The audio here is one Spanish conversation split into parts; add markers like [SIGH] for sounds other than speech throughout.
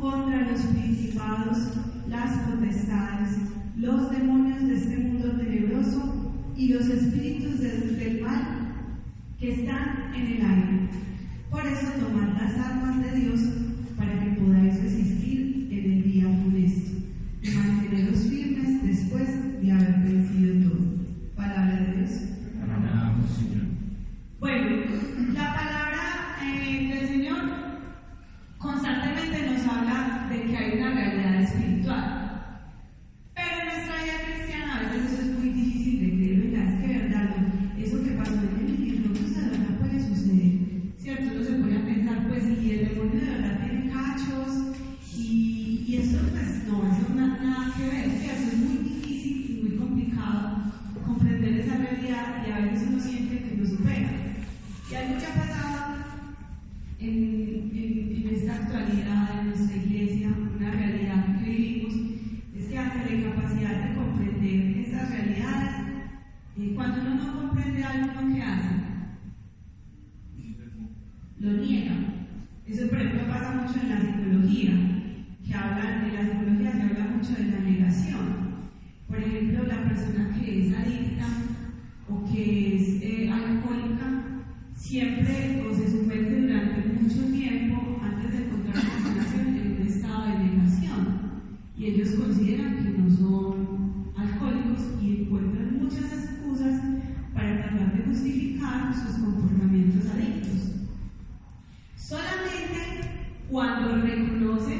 contra los principados, las potestades, los demonios de este mundo tenebroso y los espíritus del, mal que están en el aire. Por eso tomad las armas de Dios para que podáis resistir en el día funesto y manteneros firmes después de haber vencido todo. Palabra de Dios. Bueno, la palabra eh, del Señor constantemente nos habla de que hay una realidad espiritual. Cuando uno no comprende algo, ¿uno qué hace? Lo niega. Eso, por ejemplo, pasa mucho en la psicología, que hablan, en la psicología se habla mucho de la negación. Por ejemplo, la persona que es adicta o que es eh, alcohólica siempre o se somete durante mucho tiempo antes de encontrar una sanación en un estado de negación. Y ellos consideran que no son alcohólicos y encuentran muchas excusas para tratar de justificar sus comportamientos adictos. Solamente cuando reconoce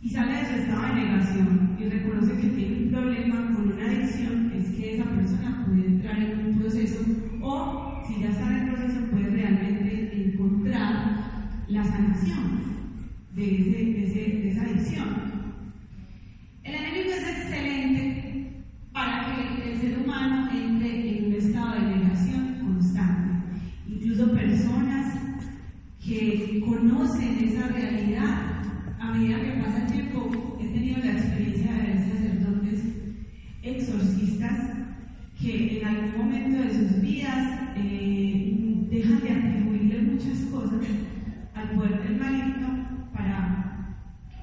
y sale de su estado de negación y reconoce que tiene un problema con una adicción, es que esa persona puede entrar en un proceso o, si ya está en el proceso, puede realmente encontrar la sanación de, ese, de, ese, de esa adicción. El enemigo es excelente para que el ser humano entre en un estado de negación constante. Incluso personas que conocen esa realidad a medida que pasa el tiempo, he tenido la experiencia de ver sacerdotes exorcistas que en algún momento de sus vidas eh, dejan de atribuirle muchas cosas al poder del maligno para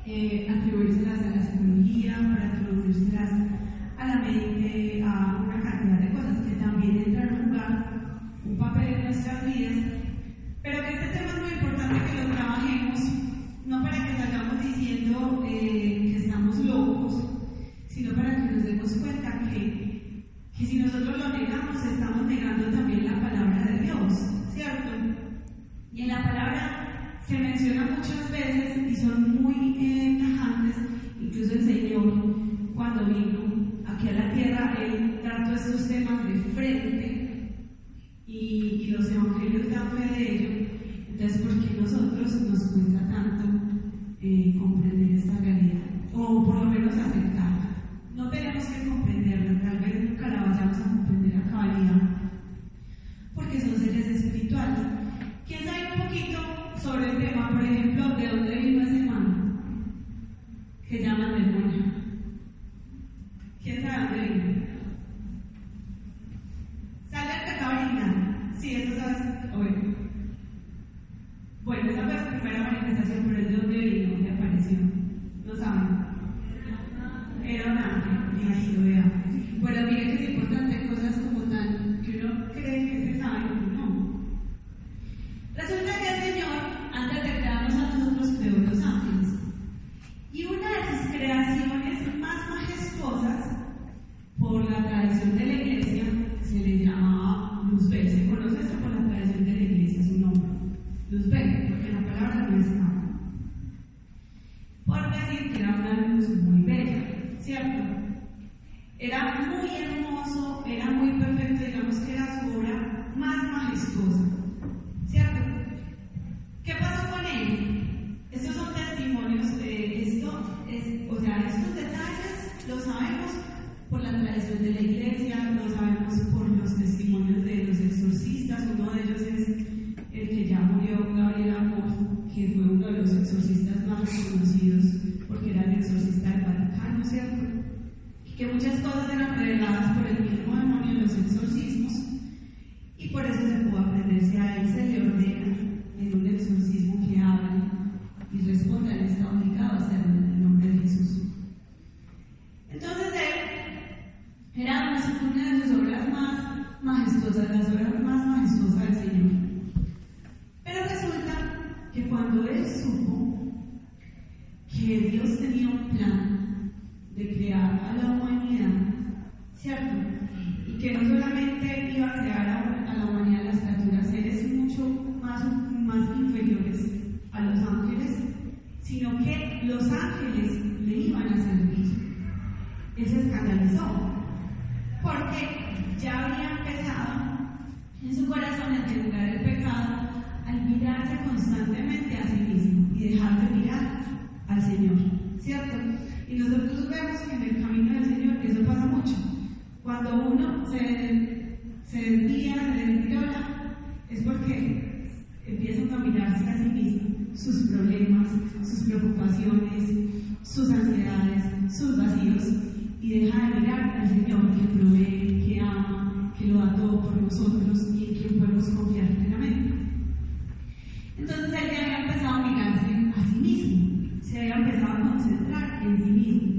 eh, atribuírselas a la psicología, para atribuírselas a la mente, a cantidad de cosas que también entran a jugar un papel en nuestras vidas, pero que este tema es muy importante que lo trabajemos no para que salgamos diciendo eh, que estamos locos, sino para que nos demos cuenta que, que si nosotros lo negamos, estamos negando también la palabra de Dios, ¿cierto? Y en la palabra se menciona muchas veces y son muy eh, tajantes, incluso el Señor, cuando vino aquí a la tierra, Él trató estos temas de frente y, y los evangelios dan fe de ello. Entonces, ¿por qué nosotros nos cuesta tanto eh, comprender esta realidad? O por lo menos aceptarla. No tenemos que comprenderla, porque ya había empezado en su corazón a terminar el pecado al mirarse constantemente a sí mismo y dejar de mirar al Señor, ¿cierto? Y nosotros vemos que en el camino del Señor eso pasa mucho. Cuando uno se, se desvía, se desviola, es porque empiezan a mirarse a sí mismo, sus problemas, sus preocupaciones, sus ansiedades, sus vacíos, y deja de mirar al Señor que provee, que ama, que lo da todo por nosotros y en quien podemos confiar plenamente. Entonces él ya había empezado a mirarse a sí mismo, se había empezado a concentrar en sí mismo.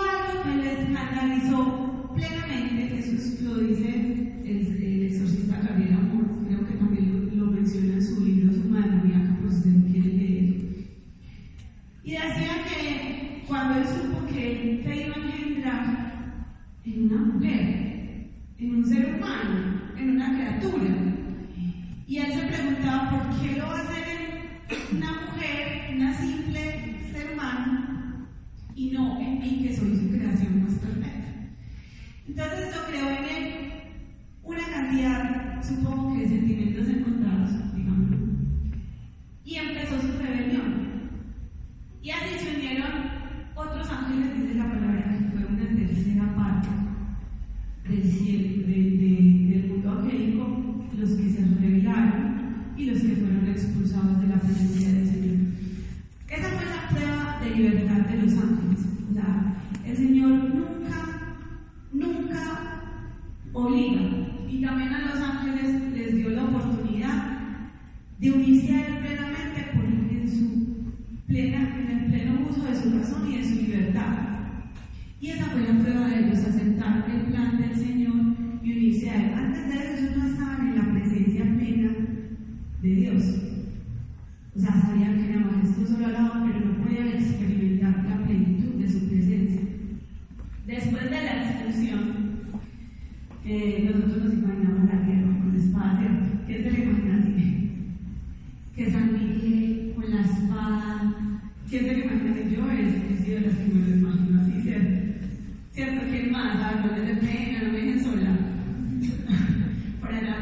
Algo que le escandalizó plenamente, Jesús lo dice el, el exorcista Gabriel Amor, creo que también lo, lo menciona en su libro Su Maravilla, por si se lo quiere leer. Y decía que cuando él supo que él se iba a engendrar en una mujer, en un ser humano, en una criatura, y él se preguntaba por qué lo va a hacer en una mujer, una simple ser humano, y no en mí, que soy su creación más perfecta. Entonces esto creó en él una cantidad, supongo que de sentimientos encontrados, digamos. Y empezó su rebelión. Y así se unieron otros ángeles, dice la palabra, que fue una tercera parte del cielo, de, de, del mundo angélico, los que se rebelaron y los que fueron expulsados de la presencia del Señor. Esa fue la prueba de libertad de los ángeles. O sea, el Señor nunca, nunca obliga. Y también a los ángeles les dio la oportunidad de unirse a Él plenamente por en su plena, de su razón y de su libertad. Y esa fue la prueba de ellos, aceptar el plan del Señor y unirse a Él. Antes de ellos no estaban en la presencia plena de Dios. O sea, sabían que era majestuoso al lado, pero no podían experimentar la plenitud de su presencia. Después de la expulsión, eh, nosotros nos imaginamos la guerra con espada, ¿cierto? ¿Qué se le imagina así? Que San Miguel con la espada. ¿Quién se le Yo es, de las que me así, ¿cierto? ¿Quién más? Ah, no pena, no me dejen sola. [LAUGHS] Por allá.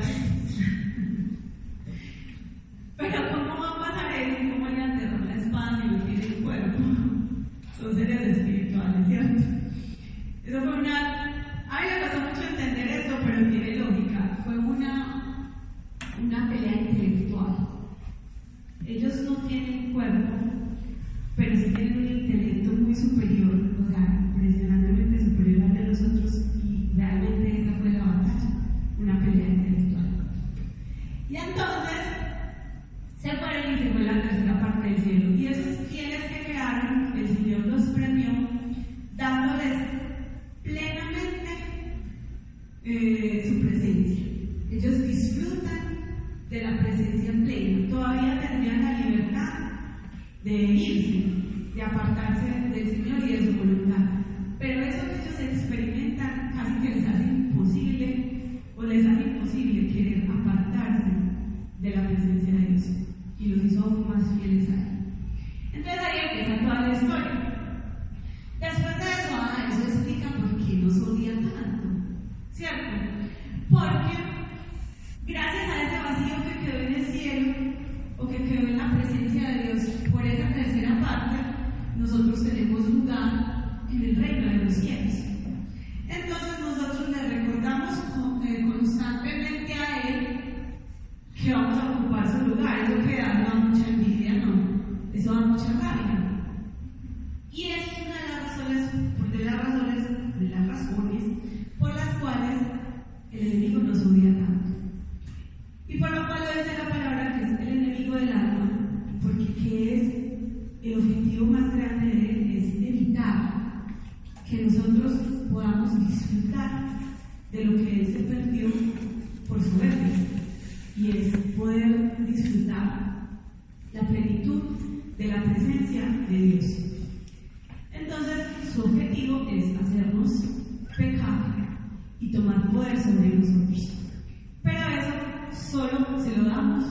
De lo que él se perdió por su verde, y es poder disfrutar la plenitud de la presencia de Dios. Entonces, su objetivo es hacernos pecar y tomar poder sobre nosotros. Pero eso solo se lo damos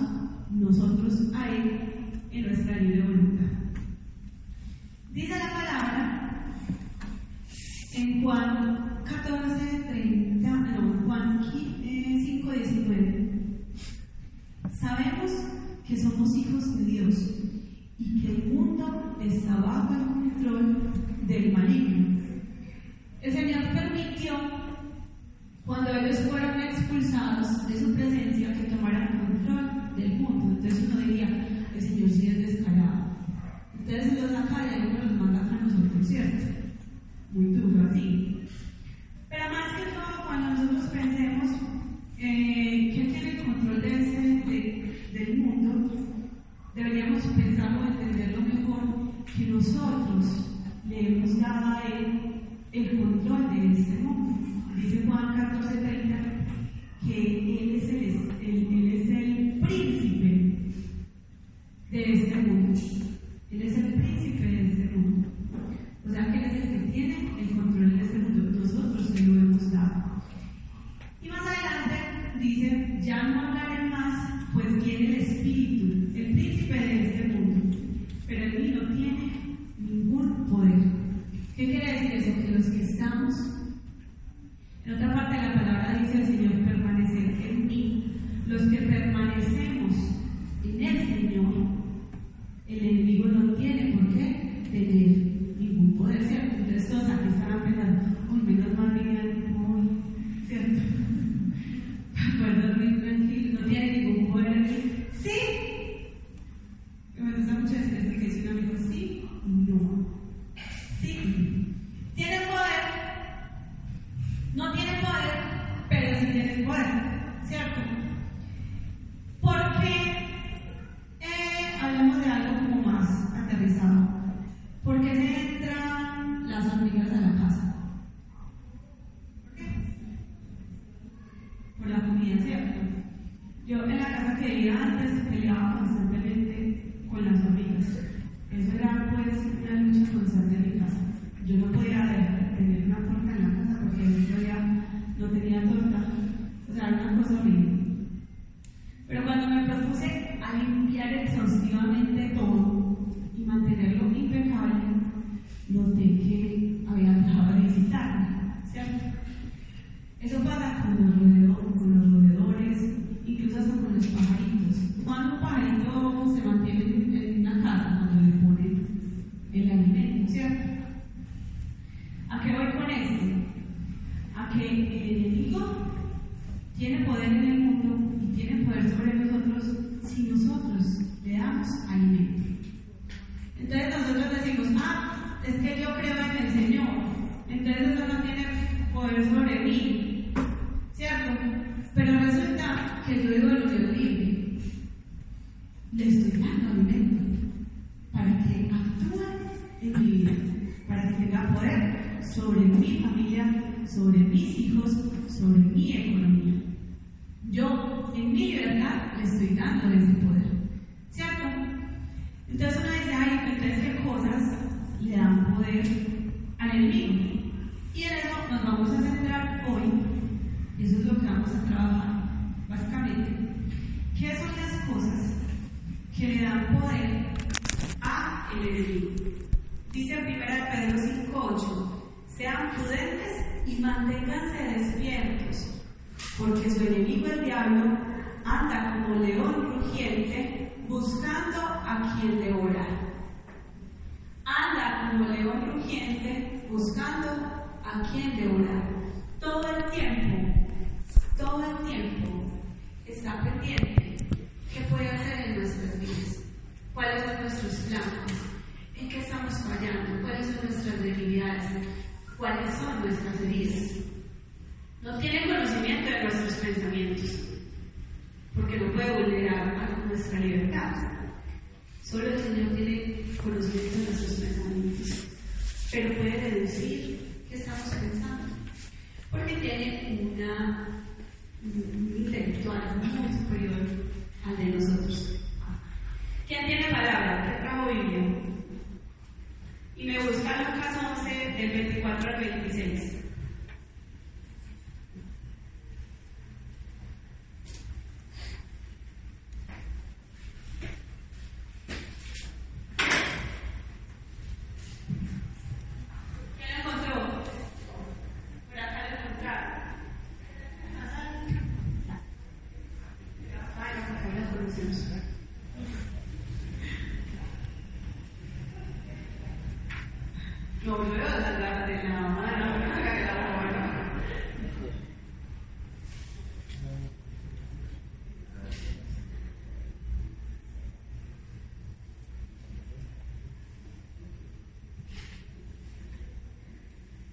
nosotros a Él en nuestra libre voluntad. Dice la palabra en Juan 14, 30, sabemos que somos hijos de Dios y que el mundo está bajo el control del maligno. El Señor permitió, cuando ellos fueron expulsados de su presencia, que tomaran control del mundo. Entonces uno diría, el Señor sí es descarado. Ustedes se los saca y algunos los mandan a nosotros, ¿cierto? Muy duro así. Pero más que todo, cuando nosotros pensemos eh, tiene el control de, ese, de o entenderlo mejor que nosotros le hemos dado a Él el control de este mundo. Dice Juan 14:30 que Él es el, él es el príncipe de este mundo. Él es el príncipe de este mundo. O sea que Él es el que tiene el control de este mundo. Nosotros se eso? Que los que estamos, en otra parte de la palabra dice el Señor, permanecer en mí. Los que permanecemos en el Señor, el enemigo no tiene por qué tener ningún poder, ¿cierto? Entonces todos aquí a quien devorar. Todo el tiempo, todo el tiempo está pendiente. ¿Qué puede hacer en nuestras vidas? ¿Cuáles son nuestros planes? ¿En qué estamos fallando? ¿Cuáles son nuestras debilidades? ¿Cuáles son nuestras heridas? No tiene conocimiento de nuestros pensamientos, porque no puede vulnerar a nuestra libertad. Solo el Señor tiene conocimiento de nuestros pensamientos, pero puede deducir qué estamos pensando, porque tiene una, un intelectual muy superior al de nosotros. ¿Quién tiene palabra? ¿Quién trajo Biblia? Y me busca Lucas 11, del 24 al 26. ¿Quién la encontró? Por acá la encontraron. Ay, no, acá la conocemos.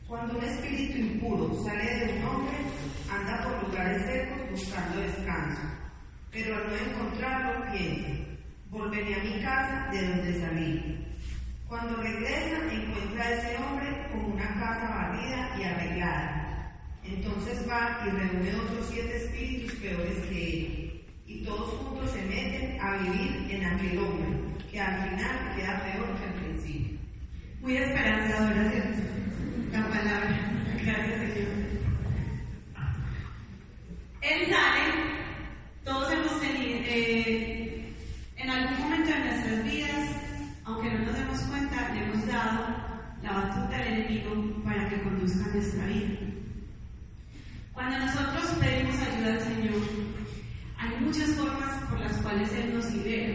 Cuando un espíritu impuro sale de un hombre, anda por lugares secos buscando descanso, pero al no encontrarlo piensa, volveré a mi casa de donde salí. Cuando regresa encuentra a ese hombre con una casa barrida y arreglada. Entonces va y reúne otros siete espíritus peores que él, y todos juntos se meten a vivir en aquel hombre, que al final queda peor que al principio. Muy esperanzadora, ¿cierto? La palabra. Gracias, Señor. Él sale, todos hemos tenido, eh, en algún momento de nuestras vidas, aunque no nos demos cuenta, le hemos dado la para que conduzca nuestra vida. Cuando nosotros pedimos ayuda al Señor, hay muchas formas por las cuales Él nos libera.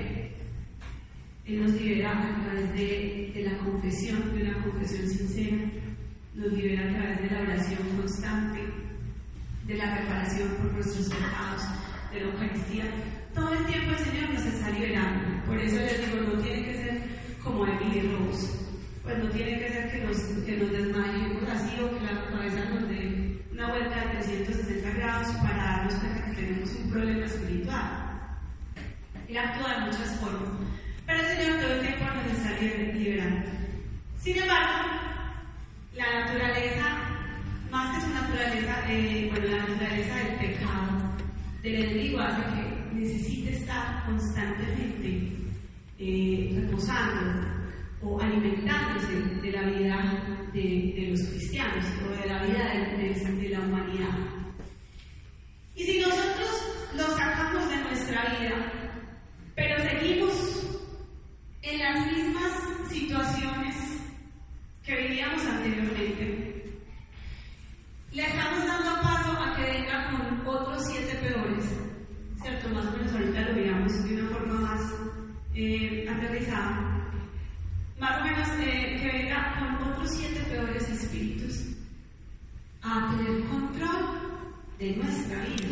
Él nos libera a través de, de la confesión, de una confesión sincera, nos libera a través de la oración constante, de la reparación por nuestros pecados, de la Eucaristía. Todo el tiempo el Señor nos está liberando. Por eso les digo, no tiene que ser como Emily Rose. Pues no tiene que ser que nos, que desmayemos así o que la cabeza nos dé una vuelta de 360 grados para darnos cuenta que tenemos un problema espiritual. Él actúa de muchas formas. Pero el Señor todo el tiempo nos está liberando. Sin embargo, la naturaleza, más que su naturaleza, eh, bueno, la naturaleza del pecado, del enemigo hace que necesite estar constantemente eh, reposando o alimentándose de la vida de, los cristianos o de la vida de la humanidad. Y si nosotros lo sacamos de nuestra vida, pero seguimos en las mismas situaciones que vivíamos anteriormente, le estamos dando paso a que venga con otros siete peores, ¿cierto? Más o menos ahorita lo miramos de una forma más eh, aterrizada. Más o menos eh, que venga con otros siete peores espíritus a tener control de nuestra vida.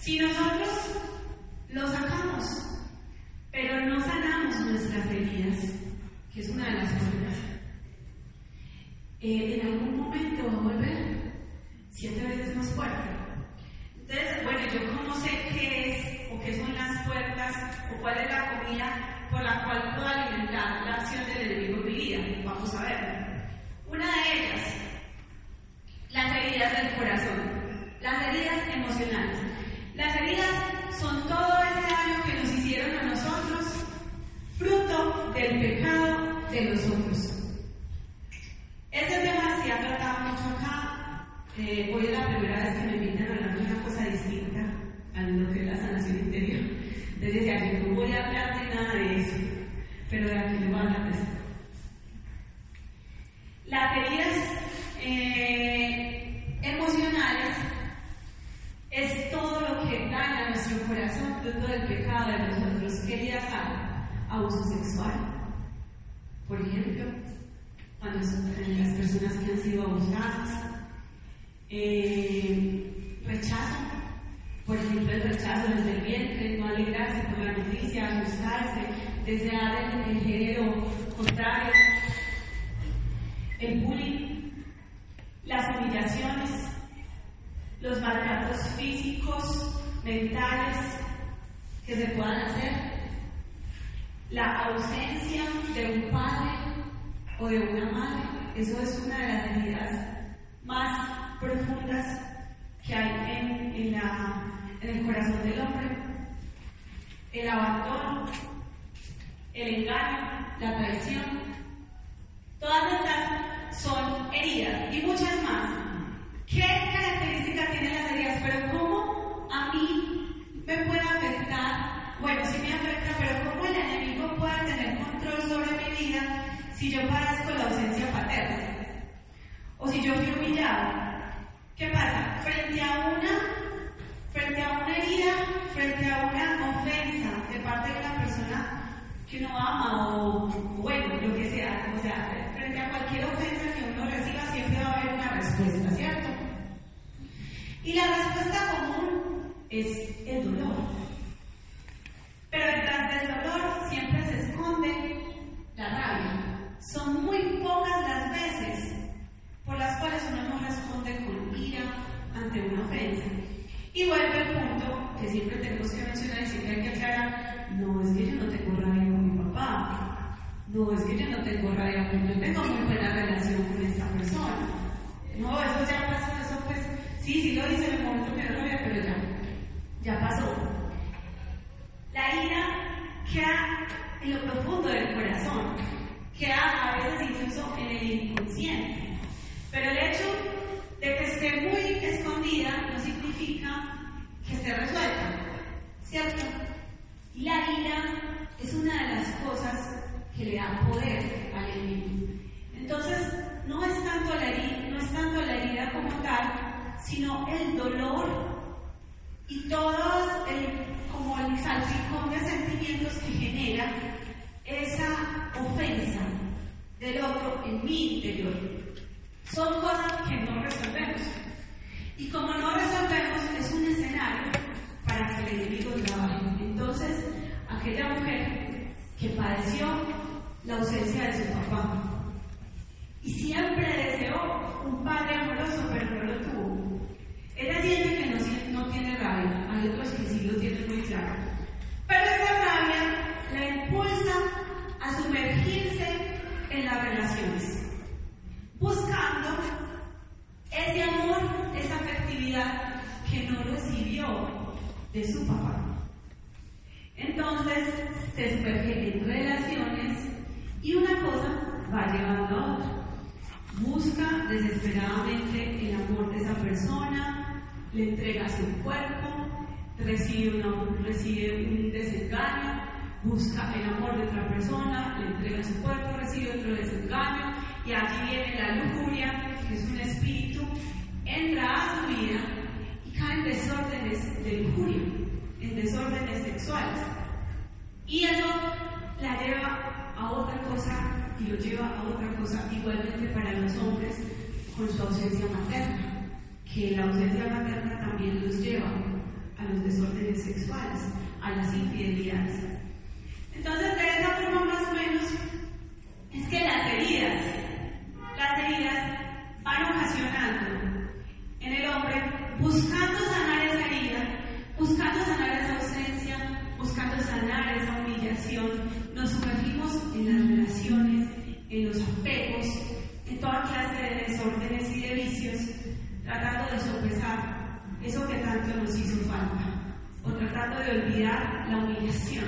Si nosotros lo sacamos, pero no sanamos nuestras heridas, que es una de las cosas, eh, en algún momento va a volver siete veces más fuerte. Entonces, bueno, yo cómo sé qué es o qué son las puertas o cuál es la comida por la cual puedo alimentar la acción del enemigo en mi vida. Vamos a ver. Una de ellas, las heridas del corazón, las heridas emocionales. Las heridas son todo ese daño que nos hicieron a nosotros, fruto del pecado de los otros. Este tema se ha tratado mucho acá. Eh, hoy es la primera vez que me invitan a hablar de una cosa distinta a lo que es la sanación interior. Entonces decía que no voy a hablar de nada de eso, pero de aquí le voy a eso. Las heridas eh, emocionales es todo lo que daña nuestro corazón, todo el pecado de nosotros. ¿Qué heridas hay? Abuso sexual, por ejemplo, cuando las personas que han sido abusadas, eh, rechazo, por ejemplo, el rechazo desde el vientre, no alegrarse por la noticia, gustarse, desear el, el género contrario, el bullying, las humillaciones, los maltratos físicos, mentales que se puedan hacer, la ausencia de un padre o de una madre, eso es una de las heridas más profundas que hay en, en, la, en el corazón del hombre. El abandono, el engaño, la traición, todas estas son heridas y muchas más. ¿Qué características tienen las heridas? Pero ¿cómo a mí me puede afectar? Bueno, sí me afecta, pero ¿cómo el enemigo puede tener control sobre mi vida si yo padezco la ausencia paterna? O si yo fui humillado. ¿Qué pasa? Frente a una, frente a una herida, frente a una ofensa de parte de una persona que uno ama o bueno, lo que sea, o sea, frente a cualquier ofensa que uno reciba siempre va a haber una respuesta, ¿cierto? Y la respuesta común es el dolor. Pero detrás del dolor siempre se esconde la rabia. Son muy pocas las veces por las cuales uno no responde con ira ante una ofensa. Y vuelve el punto que siempre tenemos que mencionar y siempre hay que aclarar, no es que yo no tengo rabia con mi papá, no es que yo no tengo a las infidelidades. Entonces, de esa forma más o menos, es que las heridas, las heridas van ocasionando en el hombre, buscando sanar esa herida, buscando sanar esa ausencia, buscando sanar esa humillación, nos sumergimos en las relaciones, en los apegos, en toda clase de desórdenes y de vicios, tratando de sopesar eso que tanto nos hizo falta, o tratando de olvidar la humillación,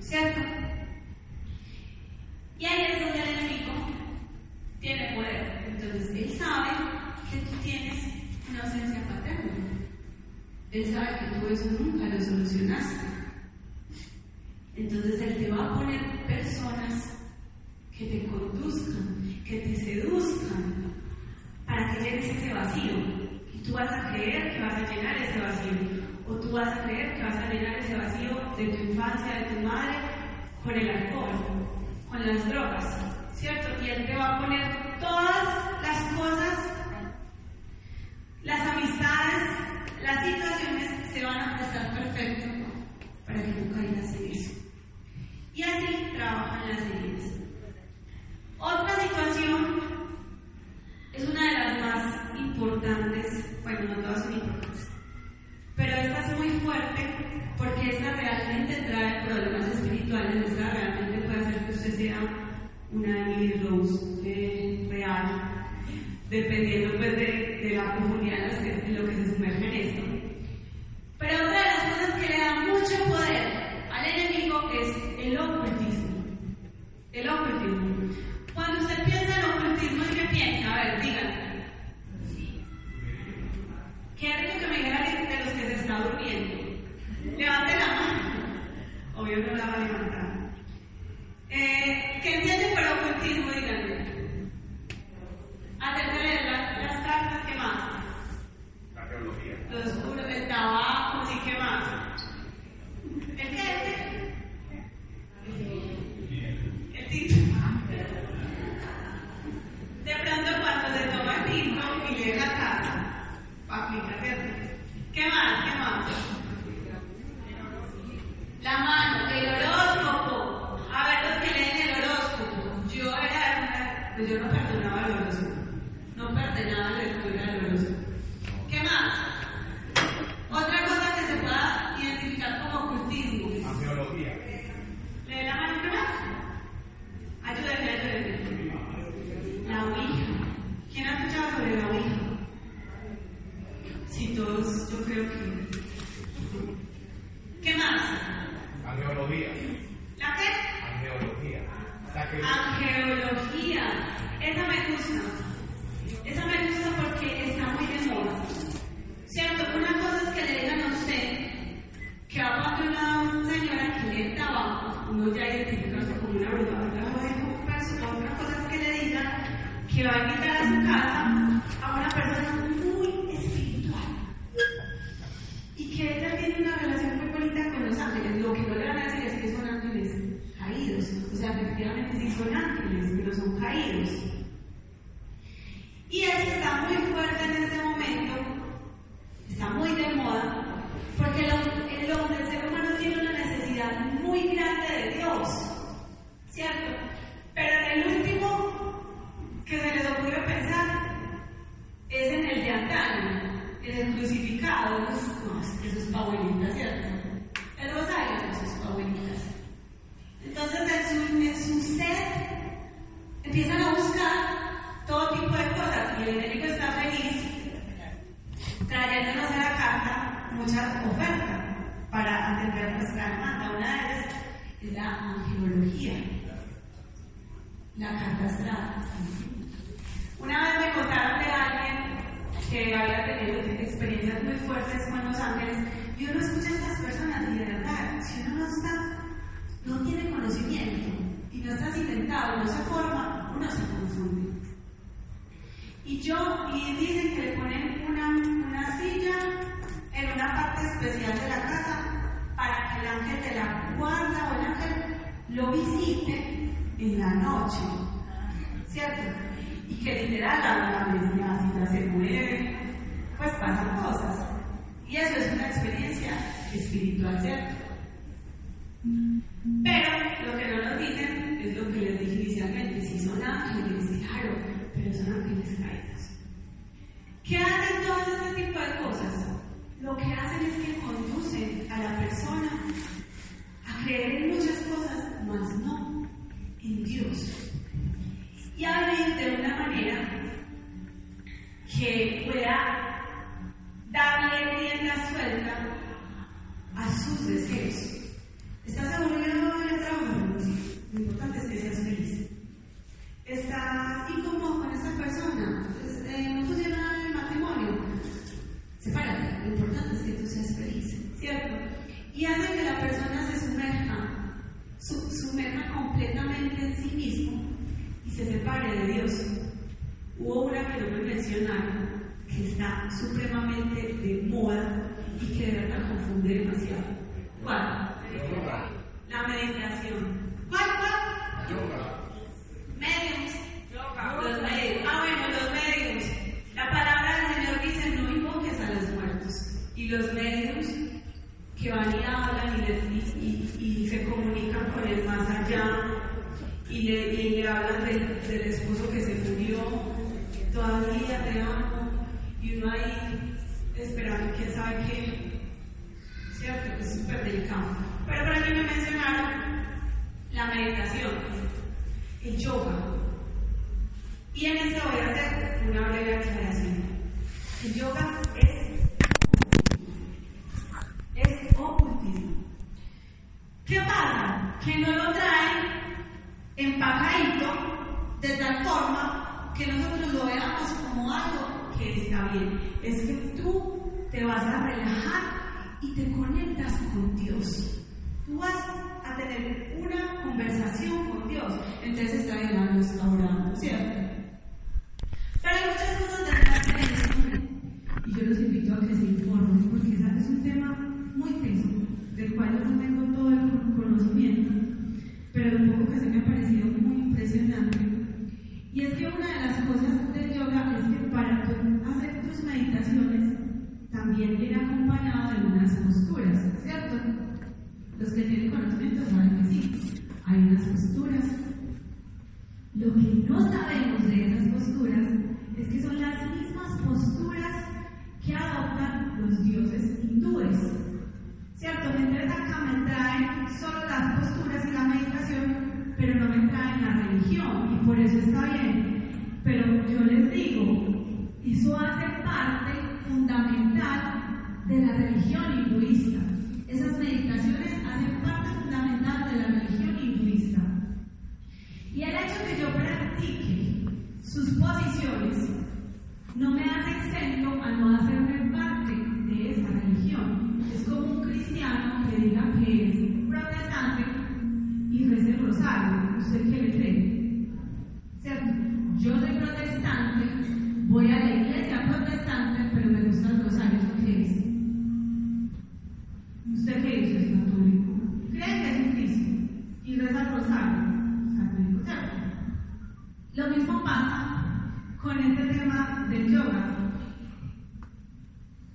¿cierto? Y ahí es donde el enemigo tiene poder. Entonces, él sabe que tú tienes una ausencia paterna. Él sabe que tú eso nunca lo solucionaste. Entonces Él te va a poner personas que te conduzcan, que te seduzcan, para que llenes ese vacío. Y tú vas a creer que vas a llenar ese vacío. O tú vas a creer que vas a llenar ese vacío de tu infancia, de tu madre, con el alcohol, con las drogas, ¿cierto? Y Él te va a poner todas las cosas, las amistades, las situaciones se van a prestar perfecto para que tú caigas en eso. Y así trabajan las heridas. Otra situación es una de las más importantes, bueno, no todas son importantes, pero esta es muy fuerte porque esta realmente trae problemas espirituales, esta realmente puede hacer que usted sea una Emily Rose eh, real, dependiendo pues de, de la profundidad en lo que se sumerge en esto. Pero otra de las cosas que le da mucho poder al enemigo es el ocultismo. El ocultismo. Cuando usted piensa en ocultismo, ¿qué piensa? A ver, díganme. Qué rico que me diga alguien de los que se está durmiendo. Levante la mano. Obvio no la va a levantar. Eh, ¿Qué entienden por ocultismo? Díganme. Hacer de leer las, las cartas, ¿qué más? La teología. Lo oscuro, el tabaco, ¿y qué más? No se forma, uno se confunde. Y yo, y dicen que le ponen una, una silla en una parte especial de la casa para que el ángel de la guarda o el ángel lo visite en la noche. ¿Cierto? Y que literal la, la mesita se mueve, pues pasan cosas. Y eso es una experiencia espiritual, ¿cierto? Pero lo que no nos dicen es lo que les dije inicialmente, si son ángeles, claro, pero son ángeles caídos. ¿Qué hacen todo este tipo de cosas? Lo que hacen es que conducen a la persona a creer en muchas cosas, mas no en Dios. Y a vivir de una manera que pueda darle rienda suelta a sus deseos. ¿Estás aburrido el trabajo? Lo importante es que seas feliz. ¿Estás incómodo con esta persona? Pues, eh, ¿No funciona el matrimonio? Sepárate. Lo importante es que tú seas feliz, ¿cierto? Y hace que la persona se sumerja, su, sumerja completamente en sí mismo y se separe de Dios. Hubo una que no me mencionaron, que está supremamente de moda y que de verdad confunde demasiado. ¿Cuál? La meditación. ¿Cuál, cuál? yoga. Medios. Los medios. Ah, bueno, los medios. La palabra del Señor dice, no invoques a los muertos. Y los medios que van y hablan y, le- y- y- y se comunican con el más allá y le, y le hablan del, del esposo que se murió, todavía te amo, y uno ahí esperando quién sabe qué, ¿cierto? Es súper delicado. Pero por aquí me mencionaron la meditación, el yoga. Y en esto voy a hacer una breve aclaración. El yoga es es ocultismo. ¿Qué pasa? Que no lo traen empacadito de tal forma que nosotros lo veamos como algo que está bien. Es que tú te vas a relajar y te conectas con Dios. Tú vas a tener una conversación con Dios. Entonces está bien, está orando, ¿cierto? Pero hay muchas cosas detrás de esto. Y yo los invito a que se informen, porque esa- es un tema muy tenso, del cual yo no tengo todo el con- conocimiento, pero lo poco que se me ha parecido muy impresionante. Y es que una de las cosas del yoga es que para tú hacer tus meditaciones también viene acompañado de unas posturas, ¿cierto? Los que tienen conocimiento saben que sí, hay unas posturas. Lo que no sabemos de esas posturas es que son las mismas posturas que adoptan los dioses hindúes. ¿Cierto? Entonces acá me traen solo las posturas y la meditación, pero no me traen la religión, y por eso está bien. Pero yo les digo, eso hace parte fundamental de la religión hinduista. Esas meditaciones hacen parte fundamental y el hecho que yo practique sus posiciones no me hace exento a no hacerme parte de esa religión. Es como un cristiano que diga que es protestante y reza el rosario. ¿Usted qué le cree? ¿Cierto? Yo soy protestante, voy a la iglesia protestante, pero me gustan los rosarios, ¿lo es? ¿Usted qué es? ¿Es católico? ¿Cree que es un Cristo? Y reza el rosario. Lo mismo pasa con este tema del yoga.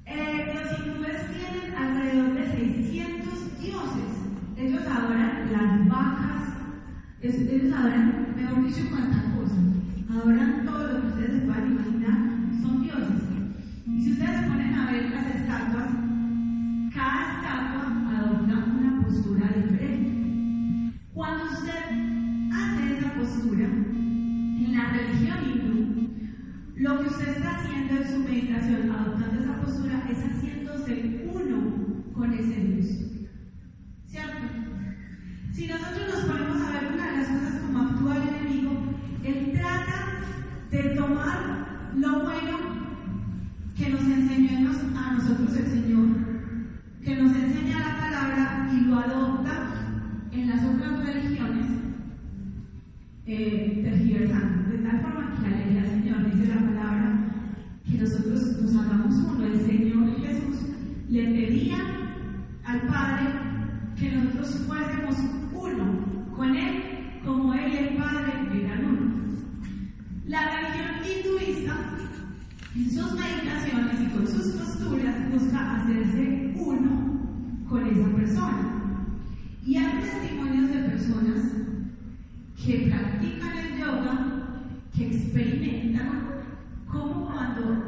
Eh, los hindúes tienen alrededor de 600 dioses. Ellos adoran las vacas, ellos adoran, mejor dicho, cuántas cosas. Adoran todo lo que ustedes puedan imaginar, son dioses. Y si ustedes se ponen a ver las estatuas, cada estatua adopta una postura diferente. Cuando usted hace esa postura, la religión hindú, lo que usted está haciendo en su meditación, adoptando esa postura, es haciéndose uno con ese Dios. Eh, tergiversando, de tal forma que ley del Señor dice la palabra que nosotros nos hagamos uno. El Señor Jesús le pedía al Padre que nosotros fuésemos uno con Él, como Él y el Padre eran uno. La religión hinduista, en sus meditaciones y con sus posturas, busca hacerse uno con esa persona. Y hay testimonios de personas que practican el yoga, que experimentan cómo cuando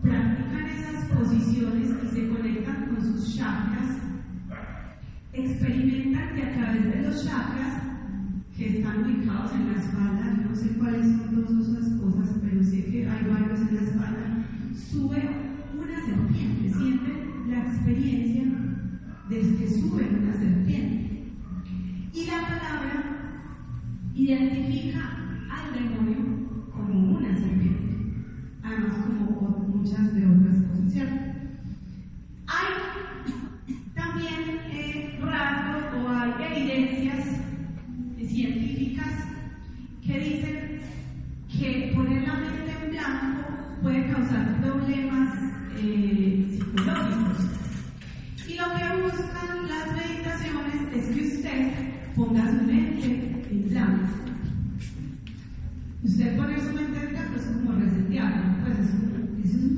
practican esas posiciones y se conectan con sus chakras, experimentan que a través de los chakras que están ubicados en la espalda, no sé cuáles son todas esas cosas, pero sé que hay varios en la espalda, sube una serpiente, sienten la experiencia de que sube una serpiente. Y la palabra identifica al demonio como una serpiente, además como muchas de otras cosas, ¿cierto? Hay también eh, rasgos o hay evidencias científicas que dicen que poner la mente en blanco puede causar problemas eh, psicológicos. Y lo que buscan las meditaciones es que usted ponga su mente en blanco. Usted poner su mente en blanco es como resetearla, pues es eso es muy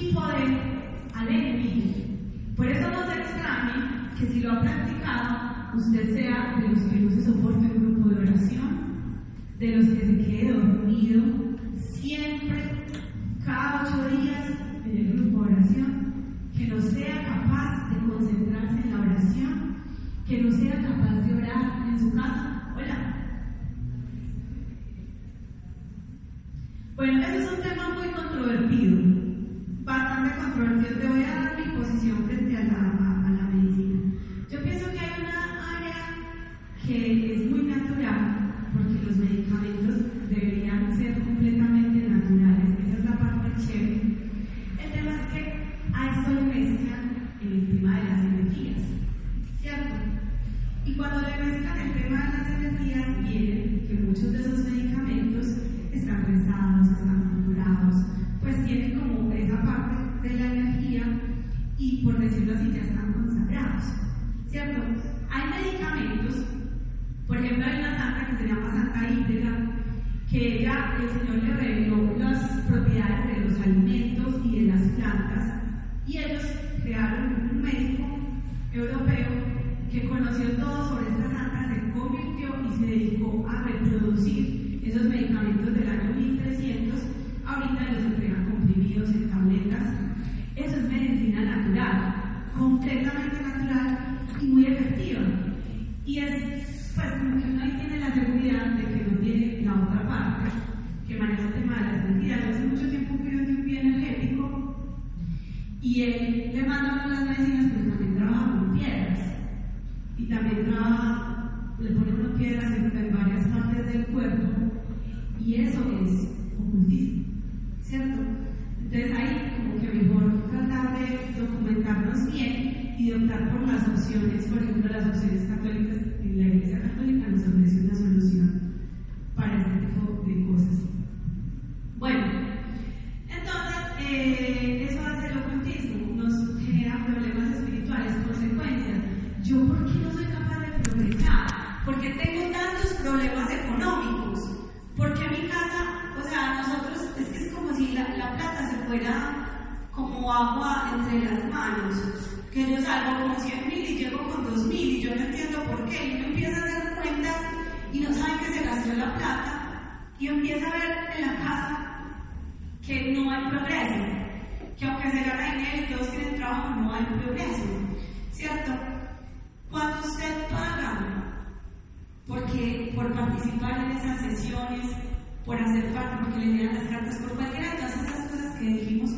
voluntad y poder al enemigo. Por eso no se extrañe que si lo ha practicado, usted sea de los que no se soporte un grupo de oración, de los que se quede dormido siempre, cada ocho días en el grupo de oración, que no sea capaz de concentrarse en la oración, que no sea capaz de orar en su casa. Hola. Bueno, ese es un tema muy controvertido, bastante controvertido. Te voy a dar mi posición ¿cierto? Hay medicamentos, por ejemplo hay una santa que se llama Santa Íntegra, que ella, el Señor le reveló las propiedades de los alimentos y de las plantas, y ellos crearon un médico europeo que conoció todo sobre esta santa, se convirtió y se dedicó a reproducir esos medicamentos del año 1300, ahorita los entregan comprimidos en tabletas. Eso es medicina natural, completamente natural muy efectiva. Y es, pues, como que uno ahí tiene la seguridad de que no tiene la otra parte que maneja el tema de las. Yo hace mucho tiempo fui de un bioenergético y él le manda las medicinas, pero también trabaja con piedras. Y también trabaja, le pone unas piedras en, en varias partes del cuerpo. Y eso es ocultismo, ¿cierto? Entonces ahí como que mejor tratar de documentarnos bien y optar por las opciones, por ejemplo las opciones católicas, la Iglesia Católica nos ofrece una solución para este tipo de cosas. Bueno, entonces eh, eso hace el ocultismo, nos genera problemas espirituales, consecuencias. ¿Yo por qué no soy capaz de progresar? Porque tengo tantos problemas económicos. Porque mi casa, o sea, nosotros, es que es como si la plata se fuera como agua entre las manos. Que yo salgo con 100 mil y llego con 2 mil y yo no entiendo por qué. Y uno empieza a hacer cuentas y no sabe que se gastó la plata y empieza a ver en la casa que no hay progreso, que aunque se gana dinero y todos tienen trabajo, no hay progreso, ¿cierto? Cuando usted paga porque por participar en esas sesiones, por hacer parte, porque le dieran las cartas, por cualquiera de todas esas cosas que dijimos,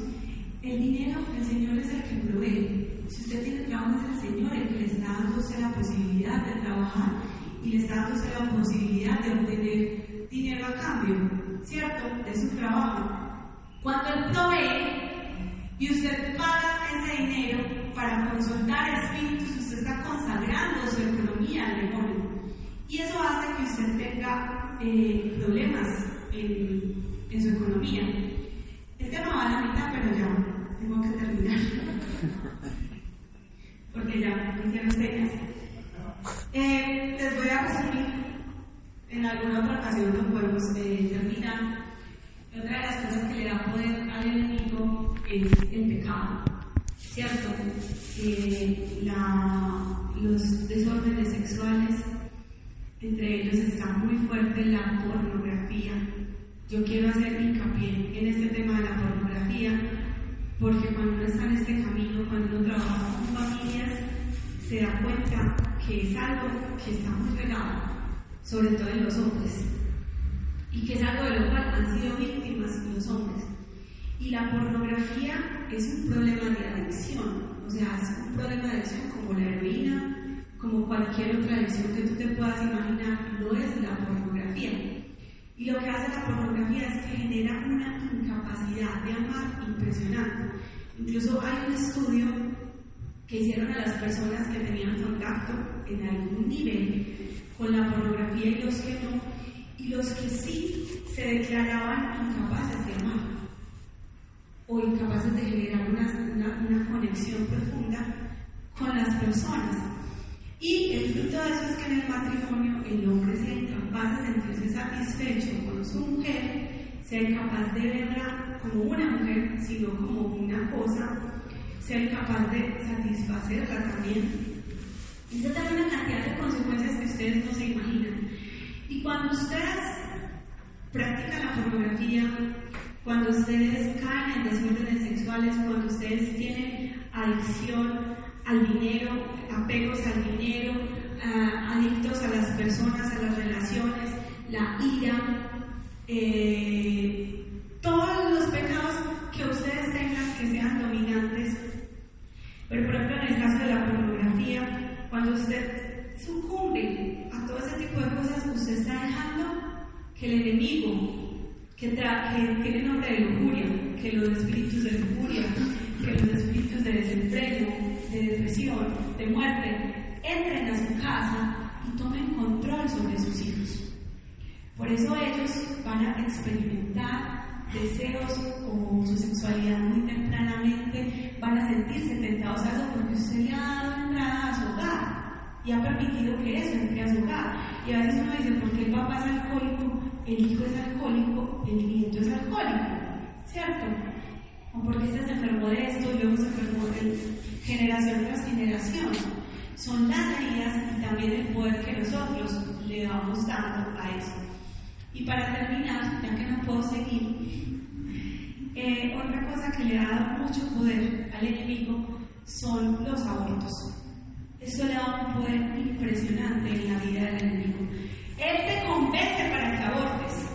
el dinero, el Señor es el que provee. Si usted tiene trabajo, es el Señor el que le está dándose la posibilidad de trabajar y le está dándose la posibilidad de obtener dinero a cambio, ¿cierto? De su trabajo. Cuando Él provee y usted paga ese dinero para consultar espíritus, usted está consagrando su economía al demonio. Y eso hace que usted tenga eh, problemas en, en, su economía. El tema va a la mitad, pero ya tengo que terminar. [LAUGHS] Porque ya hicieron señas. Eh, les voy a resumir. En alguna otra ocasión lo podemos eh, terminar. Otra de las cosas que le da poder al enemigo es el pecado, ¿cierto? Eh, la, los desórdenes sexuales, entre ellos está muy fuerte la pornografía. Yo quiero hacer hincapié en este tema de la pornografía, porque cuando uno está en este camino, cuando uno trabaja con familias, se da cuenta que es algo que está muy pegado, sobre todo en los hombres y que es algo de lo cual han sido víctimas los hombres. Y la pornografía es un problema de adicción, o sea, es un problema de adicción como la heroína, como cualquier otra adicción que tú te puedas imaginar, no es la pornografía. Y lo que hace la pornografía es que genera una incapacidad de impresionante. Incluso hay un estudio que hicieron a las personas que tenían contacto en algún nivel con la pornografía y los que no, y los que sí se declaraban incapaces de amar o incapaces de generar una, una, una, conexión profunda con las personas. Y el fruto de eso es que en el matrimonio el hombre sea incapaz de sentirse satisfecho con su mujer ser capaz de verla como una mujer, sino como una cosa, ser capaz de satisfacerla también. Esto tiene una cantidad de consecuencias que ustedes no se imaginan. Y cuando ustedes practican la pornografía, cuando ustedes caen en desórdenes sexuales, cuando ustedes tienen adicción al dinero, apegos al dinero, adictos a las personas, a las relaciones, la ira, eh, sean dominantes. Pero por ejemplo en el caso de la pornografía, cuando usted sucumbe a todo ese tipo de cosas, usted está dejando que el enemigo, que, que tiene nombre de lujuria, que los espíritus de lujuria, que los espíritus de desempleo, de depresión, de muerte, entren a su casa y tomen control sobre sus hijos. Por eso ellos van a experimentar deseos o su sexualidad muy tempranamente, van a sentirse tentados a eso porque usted le ha dado entrada a su hogar y ha permitido que eso entre a su hogar. Y a veces uno dice, porque el papá es alcohólico, el hijo es alcohólico, el nieto es alcohólico, ¿cierto? O porque este se enfermó de esto y luego se enfermó de generación tras generación. Son las heridas y también el poder que nosotros le damos dando a eso. Y para terminar, ya que no puedo seguir, eh, otra cosa que le ha dado mucho poder al enemigo son los abortos. Eso le da un poder impresionante en la vida del enemigo. Él te convence para que abortes.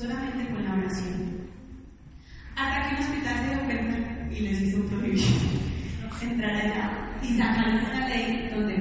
Solamente con la oración. Hasta que un hospital se dio cuenta y les hizo prohibir [LAUGHS] entrar allá y sacaron una ley donde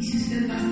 y si usted va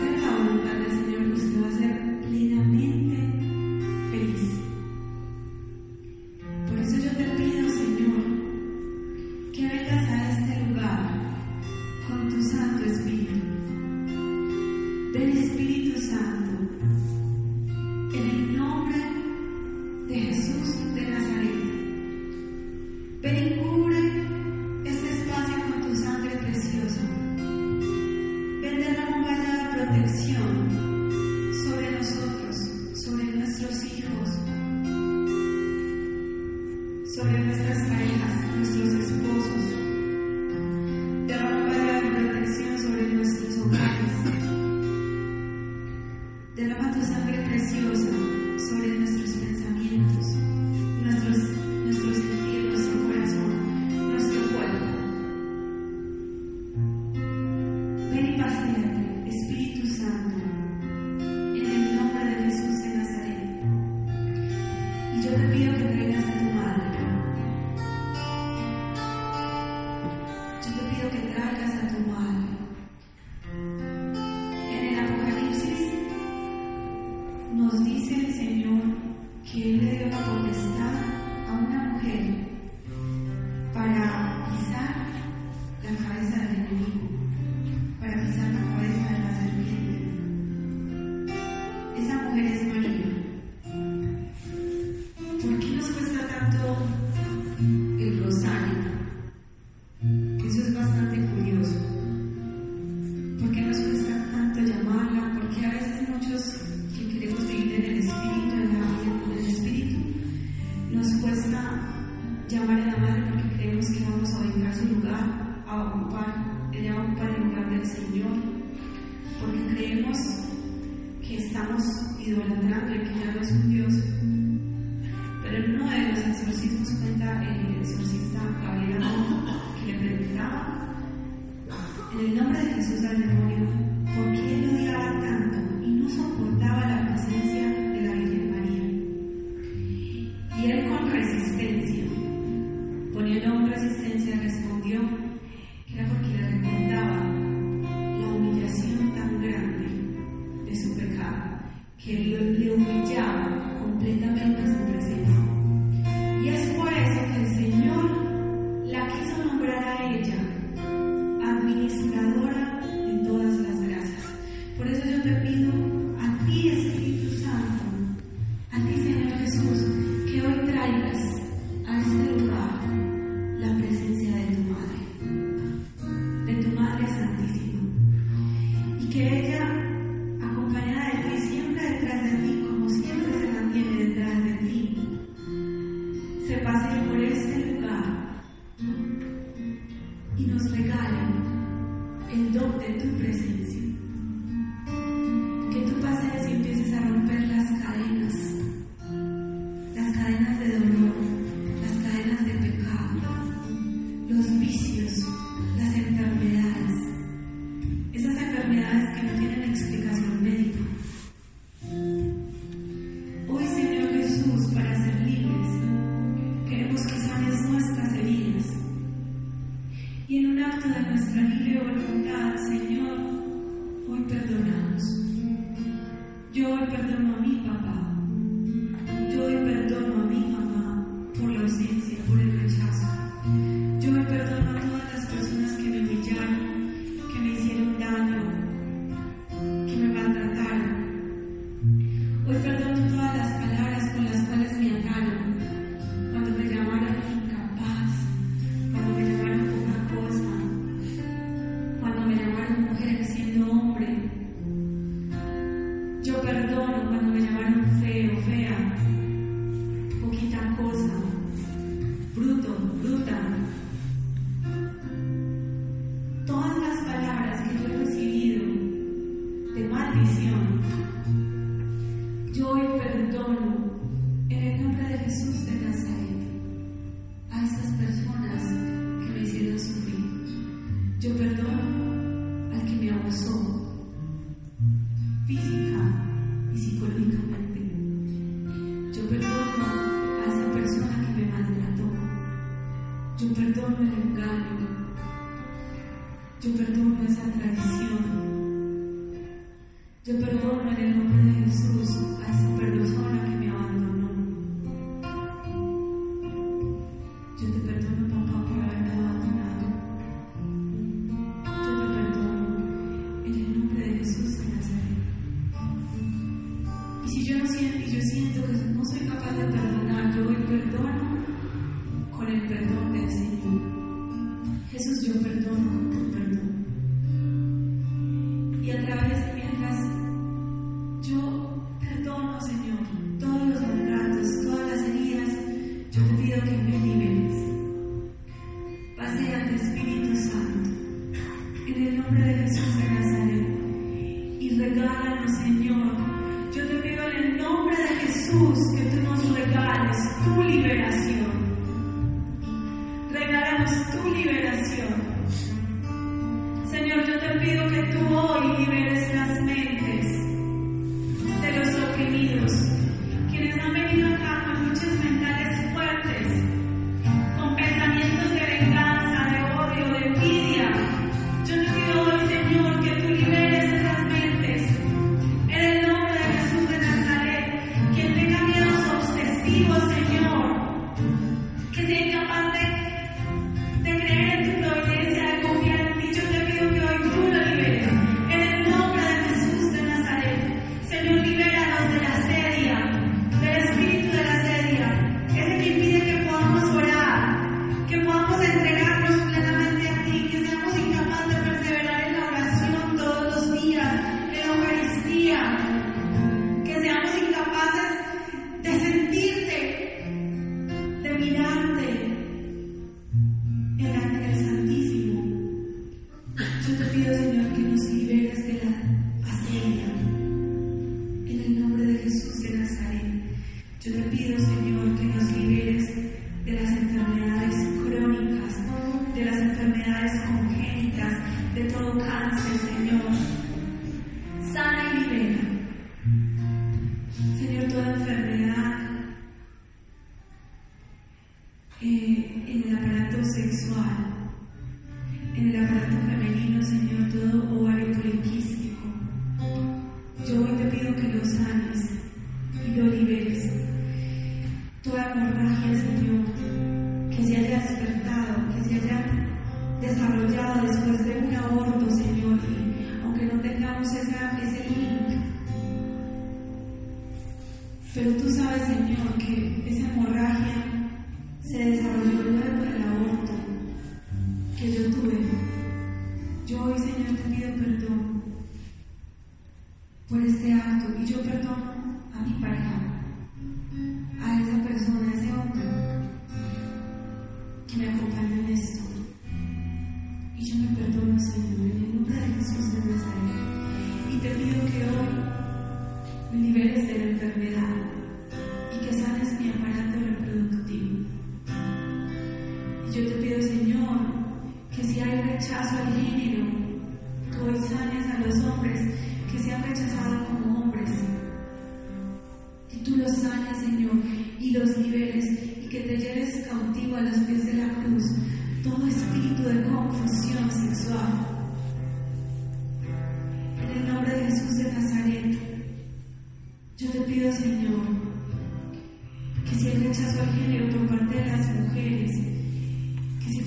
el nombre de Jesús al demonio, porque él odiaba tanto y no soportaba la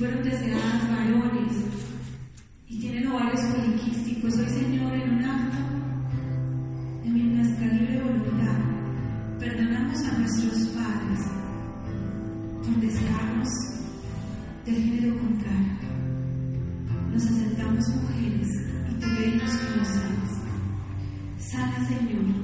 fueron deseadas varones y tienen ovarios poliquísticos. Hoy, Señor, en un acto de mi nuestra libre voluntad, perdonamos a nuestros padres por descargos del género contrario. Nos aceptamos mujeres y te pedimos que nos sanes. Sana, Señor.